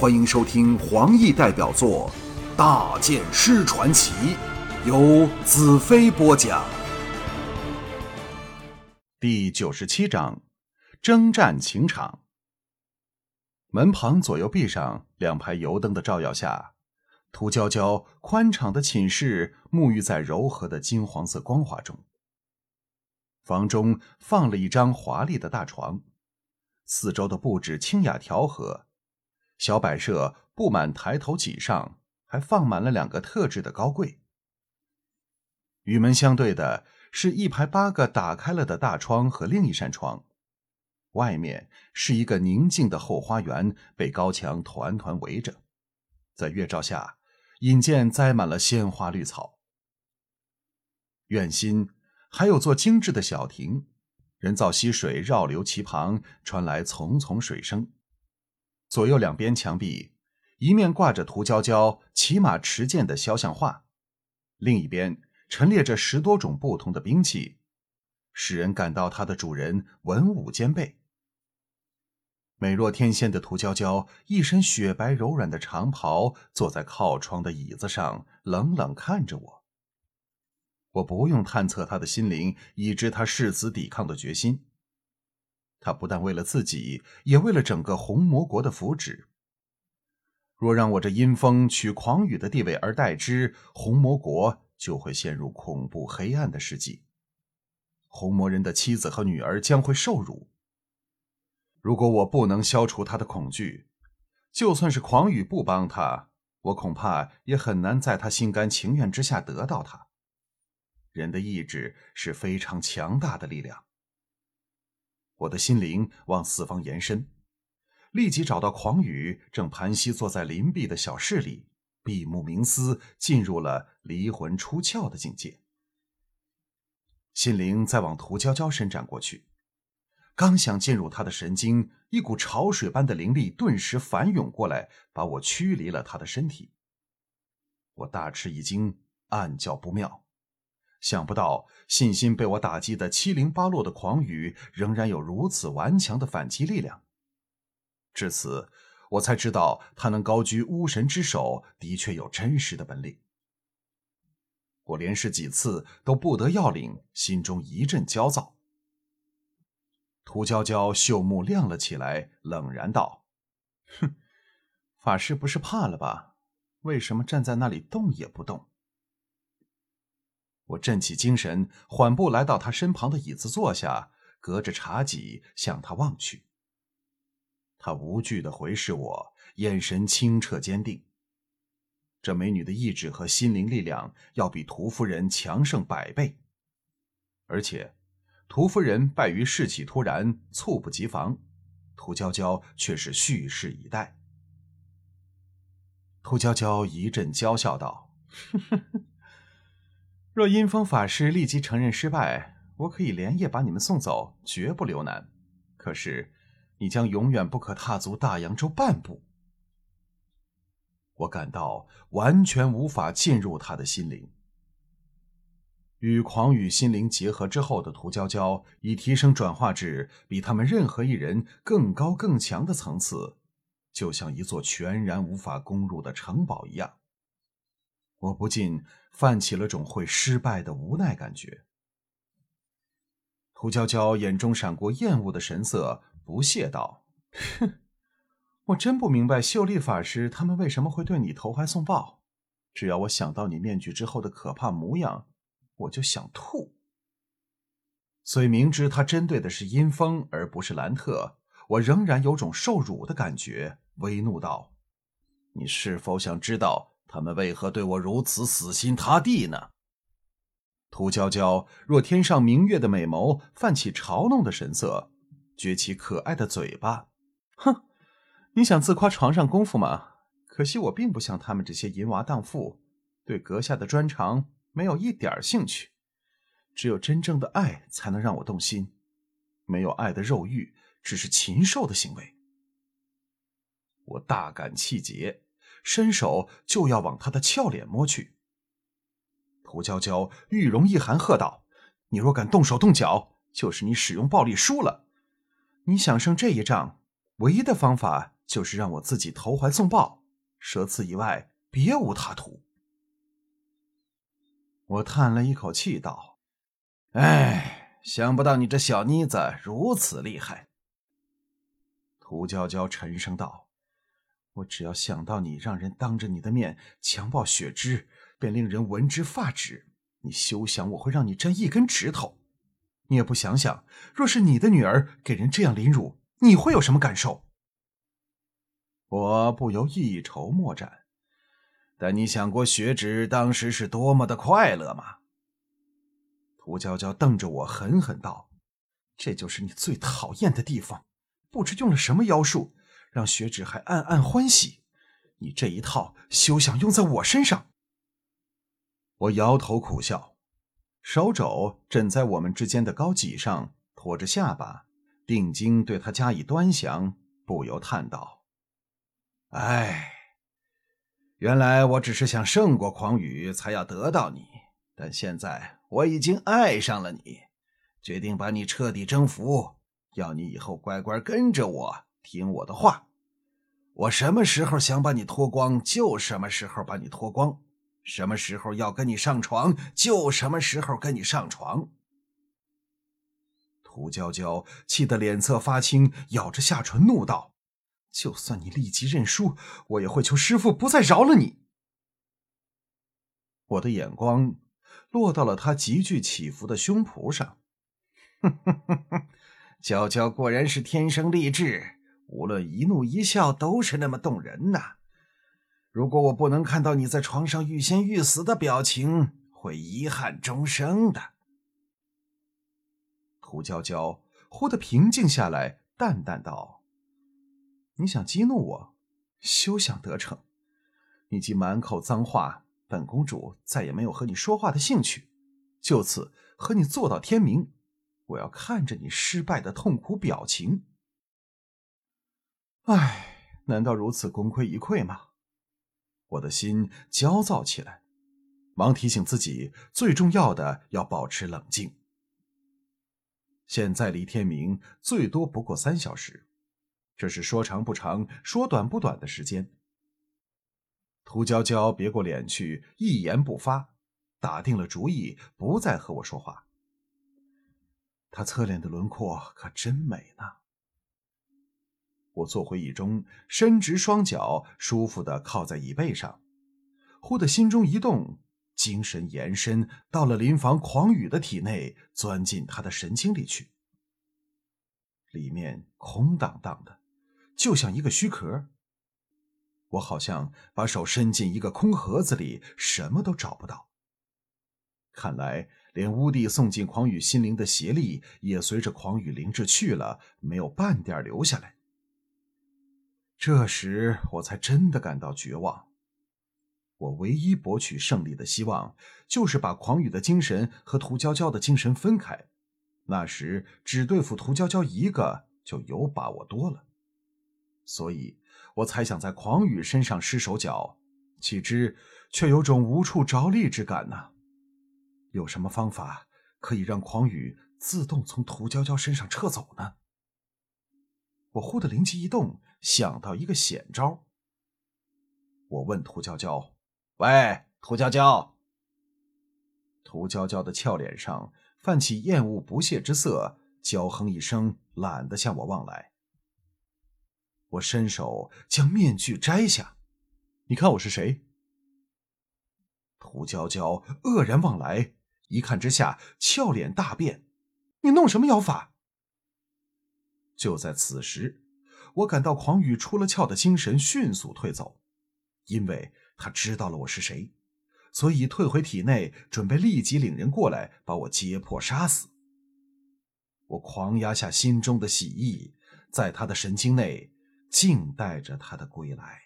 欢迎收听黄奕代表作《大剑师传奇》，由子飞播讲。第九十七章：征战情场。门旁左右壁上两排油灯的照耀下，涂娇娇宽敞的寝室沐浴在柔和的金黄色光华中。房中放了一张华丽的大床，四周的布置清雅调和。小摆设布满抬头脊上，还放满了两个特制的高柜。与门相对的是一排八个打开了的大窗和另一扇窗，外面是一个宁静的后花园，被高墙团团围着，在月照下，引见栽满了鲜花绿草。院心还有座精致的小亭，人造溪水绕流其旁，传来淙淙水声。左右两边墙壁，一面挂着涂娇娇骑马持剑的肖像画，另一边陈列着十多种不同的兵器，使人感到它的主人文武兼备。美若天仙的涂娇娇，一身雪白柔软的长袍，坐在靠窗的椅子上，冷冷看着我。我不用探测她的心灵，已知她誓死抵抗的决心。他不但为了自己，也为了整个红魔国的福祉。若让我这阴风取狂雨的地位而代之，红魔国就会陷入恐怖黑暗的世纪。红魔人的妻子和女儿将会受辱。如果我不能消除他的恐惧，就算是狂雨不帮他，我恐怕也很难在他心甘情愿之下得到他。人的意志是非常强大的力量。我的心灵往四方延伸，立即找到狂雨正盘膝坐在林壁的小室里，闭目冥思，进入了离魂出窍的境界。心灵再往涂娇娇伸展过去，刚想进入她的神经，一股潮水般的灵力顿时反涌过来，把我驱离了他的身体。我大吃一惊，暗叫不妙。想不到信心被我打击的七零八落的狂羽，仍然有如此顽强的反击力量。至此，我才知道他能高居巫神之首，的确有真实的本领。我连试几次都不得要领，心中一阵焦躁。涂娇娇秀目亮了起来，冷然道：“哼，法师不是怕了吧？为什么站在那里动也不动？”我振起精神，缓步来到他身旁的椅子坐下，隔着茶几向他望去。他无惧的回视我，眼神清澈坚定。这美女的意志和心灵力量要比屠夫人强盛百倍，而且，屠夫人败于士气突然，猝不及防，屠娇娇却是蓄势以待。屠娇娇一阵娇笑道：“ 若阴风法师立即承认失败，我可以连夜把你们送走，绝不留难。可是，你将永远不可踏足大洋洲半步。我感到完全无法进入他的心灵。与狂与心灵结合之后的涂娇娇，已提升转化至比他们任何一人更高更强的层次，就像一座全然无法攻入的城堡一样。我不禁泛起了种会失败的无奈感觉。涂娇娇眼中闪过厌恶的神色，不屑道：“哼，我真不明白秀丽法师他们为什么会对你投怀送抱。只要我想到你面具之后的可怕模样，我就想吐。虽明知他针对的是阴风而不是兰特，我仍然有种受辱的感觉，微怒道：‘你是否想知道？’”他们为何对我如此死心塌地呢？涂娇娇若天上明月的美眸泛起嘲弄的神色，撅起可爱的嘴巴，哼，你想自夸床上功夫吗？可惜我并不像他们这些淫娃荡妇，对阁下的专长没有一点兴趣。只有真正的爱才能让我动心，没有爱的肉欲只是禽兽的行为。我大感气结。伸手就要往他的俏脸摸去，涂娇娇玉容一寒，喝道：“你若敢动手动脚，就是你使用暴力输了。你想胜这一仗，唯一的方法就是让我自己投怀送抱，舍此以外别无他途。我叹了一口气道：“哎，想不到你这小妮子如此厉害。”涂娇娇沉声道：“我只要想到你让人当着你的面强暴雪芝，便令人闻之发指。你休想我会让你沾一根指头。你也不想想，若是你的女儿给人这样凌辱，你会有什么感受？”我不由一筹莫展。但你想过雪芝当时是多么的快乐吗？涂娇娇瞪着我，狠狠道：“这就是你最讨厌的地方。不知用了什么妖术，让雪芷还暗暗欢喜。你这一套休想用在我身上。”我摇头苦笑，手肘枕在我们之间的高脊上，托着下巴，定睛对他加以端详，不由叹道：“唉。”原来我只是想胜过狂雨，才要得到你。但现在我已经爱上了你，决定把你彻底征服。要你以后乖乖跟着我，听我的话。我什么时候想把你脱光，就什么时候把你脱光；什么时候要跟你上床，就什么时候跟你上床。涂娇娇气得脸色发青，咬着下唇怒道。就算你立即认输，我也会求师傅不再饶了你。我的眼光落到了他急剧起伏的胸脯上，哼哼哼哼，娇娇果然是天生丽质，无论一怒一笑都是那么动人呐。如果我不能看到你在床上欲仙欲死的表情，会遗憾终生的。涂娇娇忽地平静下来，淡淡道。你想激怒我，休想得逞！你既满口脏话，本公主再也没有和你说话的兴趣。就此和你坐到天明，我要看着你失败的痛苦表情。唉，难道如此功亏一篑吗？我的心焦躁起来，忙提醒自己，最重要的要保持冷静。现在离天明最多不过三小时。这是说长不长，说短不短的时间。涂娇娇别过脸去，一言不发，打定了主意，不再和我说话。她侧脸的轮廓可真美呢。我坐回椅中，伸直双脚，舒服的靠在椅背上，忽的心中一动，精神延伸到了临房狂雨的体内，钻进他的神经里去。里面空荡荡的。就像一个虚壳，我好像把手伸进一个空盒子里，什么都找不到。看来连乌帝送进狂雨心灵的邪力也随着狂雨灵智去了，没有半点留下来。这时我才真的感到绝望。我唯一博取胜利的希望，就是把狂雨的精神和涂娇娇的精神分开。那时只对付涂娇娇一个，就有把握多了。所以，我才想在狂雨身上施手脚，岂知却有种无处着力之感呢？有什么方法可以让狂雨自动从涂娇娇身上撤走呢？我忽的灵机一动，想到一个险招。我问涂娇娇：“喂，涂娇娇。”涂娇娇的俏脸上泛起厌恶不屑之色，娇哼一声，懒得向我望来。我伸手将面具摘下，你看我是谁？涂娇娇愕然望来，一看之下，俏脸大变。你弄什么妖法？就在此时，我感到狂雨出了窍的精神迅速退走，因为他知道了我是谁，所以退回体内，准备立即领人过来把我揭破杀死。我狂压下心中的喜意，在他的神经内。静待着他的归来。